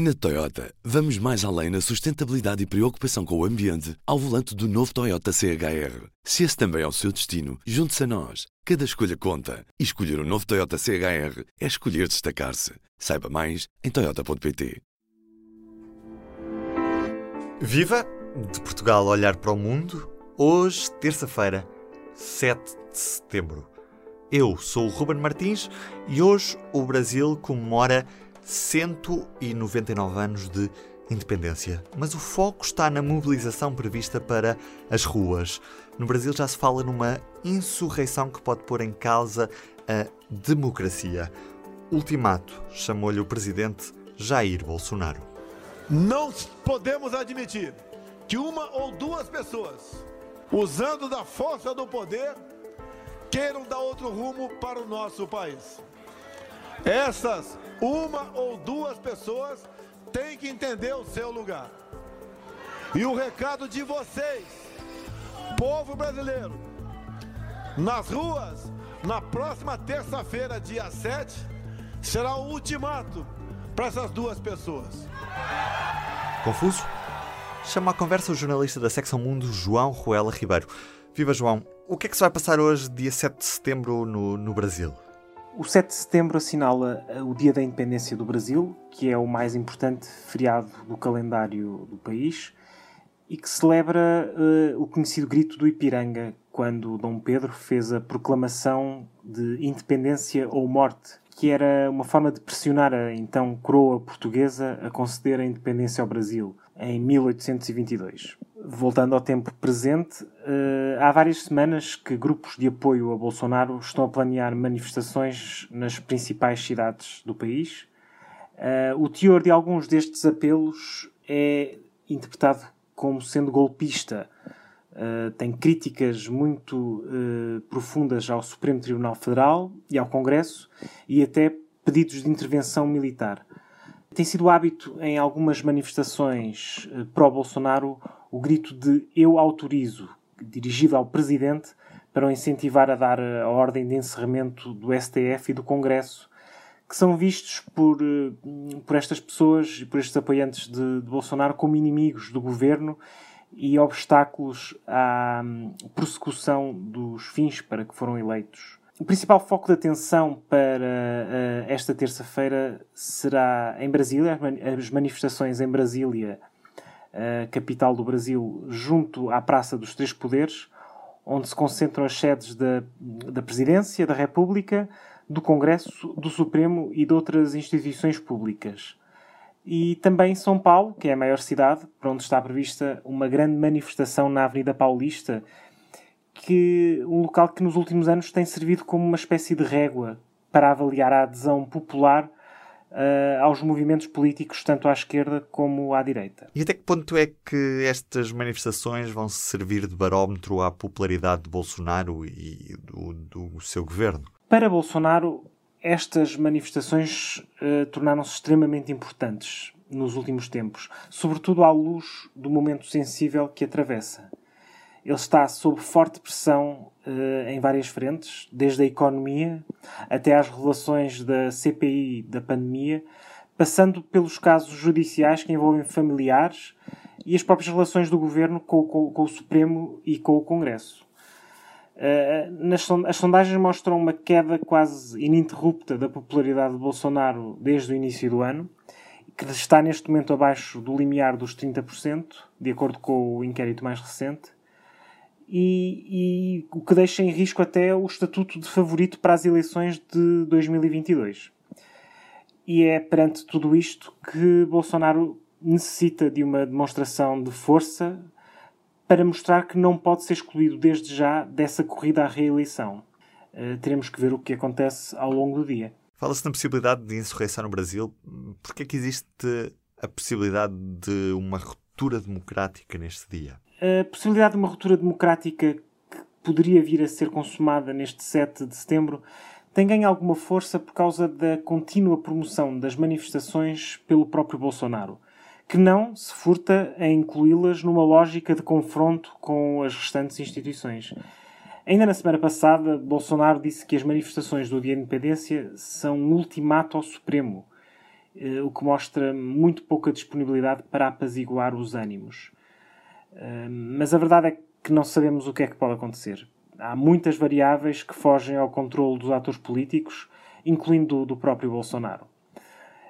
Na Toyota, vamos mais além na sustentabilidade e preocupação com o ambiente ao volante do novo Toyota CHR. Se esse também é o seu destino, junte-se a nós. Cada escolha conta. E escolher o um novo Toyota CHR é escolher destacar-se. Saiba mais em Toyota.pt. Viva! De Portugal olhar para o mundo. Hoje, terça-feira, 7 de setembro. Eu sou o Ruben Martins e hoje o Brasil comemora 199 anos de independência. Mas o foco está na mobilização prevista para as ruas. No Brasil já se fala numa insurreição que pode pôr em causa a democracia. Ultimato chamou-lhe o presidente Jair Bolsonaro. Não podemos admitir que uma ou duas pessoas, usando da força do poder, queiram dar outro rumo para o nosso país. Essas uma ou duas pessoas têm que entender o seu lugar. E o recado de vocês, povo brasileiro, nas ruas, na próxima terça-feira, dia 7, será o ultimato para essas duas pessoas. Confuso? Chama à conversa o jornalista da secção Mundo, João Ruela Ribeiro. Viva João, o que é que se vai passar hoje, dia 7 de setembro, no, no Brasil? O 7 de setembro assinala eh, o Dia da Independência do Brasil, que é o mais importante feriado do calendário do país e que celebra uh, o conhecido grito do Ipiranga, quando Dom Pedro fez a proclamação de independência ou morte, que era uma forma de pressionar a então coroa portuguesa a conceder a independência ao Brasil em 1822 voltando ao tempo presente, uh, há várias semanas que grupos de apoio a Bolsonaro estão a planear manifestações nas principais cidades do país. Uh, o teor de alguns destes apelos é interpretado como sendo golpista. Uh, tem críticas muito profundas ao Supremo Tribunal Federal e ao Congresso e até pedidos de intervenção militar. Tem sido hábito em algumas manifestações pró-Bolsonaro o grito de eu autorizo, dirigido ao Presidente, para o incentivar a dar a ordem de encerramento do STF e do Congresso, que são vistos por, eh, por estas pessoas e por estes apoiantes de, de Bolsonaro como inimigos do governo e obstáculos à hum, prossecução dos fins para que foram eleitos. O principal foco de atenção para uh, esta terça-feira será em Brasília, as manifestações em Brasília capital do Brasil, junto à Praça dos Três Poderes, onde se concentram as sedes da, da Presidência da República, do Congresso, do Supremo e de outras instituições públicas. E também São Paulo, que é a maior cidade, para onde está prevista uma grande manifestação na Avenida Paulista, que um local que nos últimos anos tem servido como uma espécie de régua para avaliar a adesão popular uh, aos movimentos políticos, tanto à esquerda como à direita. E até que ponto é que estas manifestações vão servir de barómetro à popularidade de Bolsonaro e do, do seu governo? Para Bolsonaro, estas manifestações uh, tornaram-se extremamente importantes nos últimos tempos, sobretudo à luz do momento sensível que atravessa. Ele está sob forte pressão uh, em várias frentes, desde a economia até às relações da CPI da pandemia, passando pelos casos judiciais que envolvem familiares e as próprias relações do governo com, com, com o Supremo e com o Congresso. Uh, nas, as sondagens mostram uma queda quase ininterrupta da popularidade de Bolsonaro desde o início do ano, que está neste momento abaixo do limiar dos 30%, de acordo com o inquérito mais recente e, e, o que deixa em risco até o estatuto de favorito para as eleições de 2022. E é perante tudo isto que Bolsonaro necessita de uma demonstração de força para mostrar que não pode ser excluído desde já dessa corrida à reeleição. Uh, teremos que ver o que acontece ao longo do dia. Fala-se na possibilidade de insurreição no Brasil. Por que é que existe a possibilidade de uma ruptura democrática neste dia? A possibilidade de uma ruptura democrática que poderia vir a ser consumada neste 7 de setembro tem ganho alguma força por causa da contínua promoção das manifestações pelo próprio Bolsonaro, que não se furta a incluí-las numa lógica de confronto com as restantes instituições. Ainda na semana passada, Bolsonaro disse que as manifestações do Dia da Independência são um ultimato ao Supremo eh, o que mostra muito pouca disponibilidade para apaziguar os ânimos. Mas a verdade é que não sabemos o que é que pode acontecer. Há muitas variáveis que fogem ao controle dos atores políticos, incluindo do próprio Bolsonaro.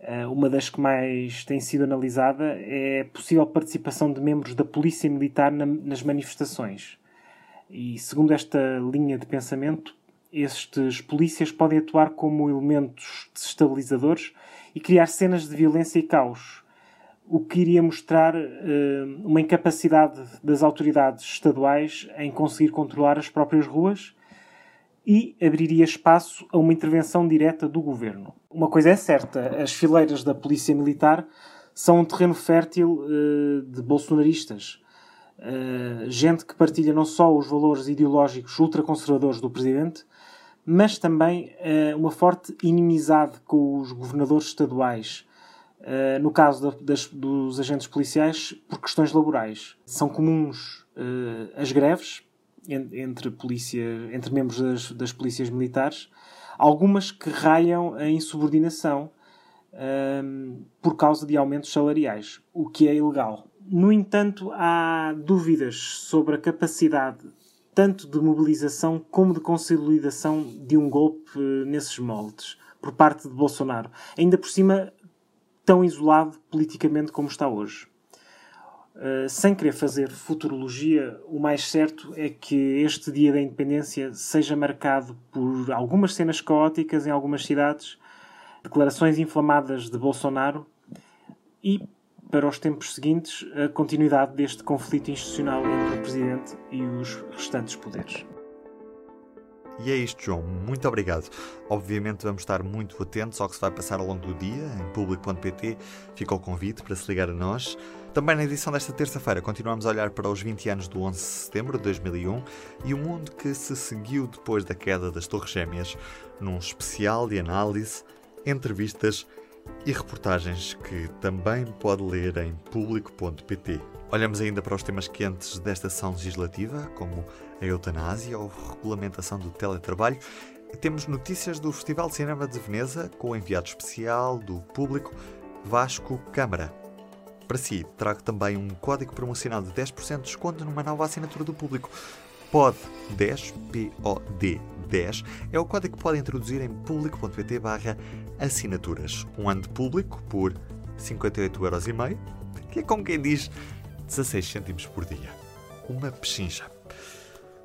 Eh, uma das que mais tem sido analisada é a possível participação de membros da Polícia Militar nas manifestações. E, segundo esta linha de pensamento, estes polícias podem atuar como elementos desestabilizadores e criar cenas de violência e caos, o que iria mostrar uh, uma incapacidade das autoridades estaduais em conseguir controlar as próprias ruas e abriria espaço a uma intervenção direta do governo. Uma coisa é certa: as fileiras da Polícia Militar são um terreno fértil uh, de bolsonaristas. Uh, gente que partilha não só os valores ideológicos ultraconservadores do presidente, mas também uma forte inimizade com os governadores estaduais, uh, no caso da, das, dos agentes policiais, por questões laborais. São comuns uh, as greves entre, polícia, entre membros das, das polícias militares, algumas que raiam a insubordinação por causa de aumentos salariais, o que é ilegal. No entanto, há dúvidas sobre a capacidade tanto de mobilização como de consolidação de um golpe eh, nesses moldes por parte de Bolsonaro. Ainda por cima, tão isolado politicamente como está hoje. Uh, sem querer fazer futurologia, o mais certo é que este dia da independência seja marcado por algumas cenas caóticas em algumas cidades, declarações inflamadas de Bolsonaro e para os tempos seguintes a continuidade deste conflito institucional entre o Presidente e os restantes poderes. E é isto, João. Muito obrigado. Obviamente vamos estar muito atentos ao que se vai passar ao longo do dia. Em público.pt fica o convite para se ligar a nós. Também na edição desta terça-feira continuamos a olhar para os 20 anos do 11 de setembro de 2001 e o mundo que se seguiu depois da queda das Torres Gêmeas, num especial de análise, entrevistas e reportagens que também pode ler em público.pt. Olhamos ainda para os temas quentes desta sessão legislativa, como a eutanásia ou a regulamentação do teletrabalho. Temos notícias do Festival de Cinema de Veneza com o enviado especial do público Vasco Câmara. Para si, trago também um código promocional de 10% de desconto numa nova assinatura do público. POD10, P-O-D 10, é o código que pode introduzir em público.pt barra assinaturas. Um ano de público por 58,5€, que é como quem diz 16 cêntimos por dia. Uma pechincha.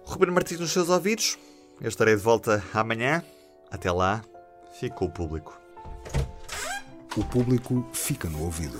Ruben Martins nos seus ouvidos. Eu estarei de volta amanhã. Até lá, fica o público. O público fica no ouvido.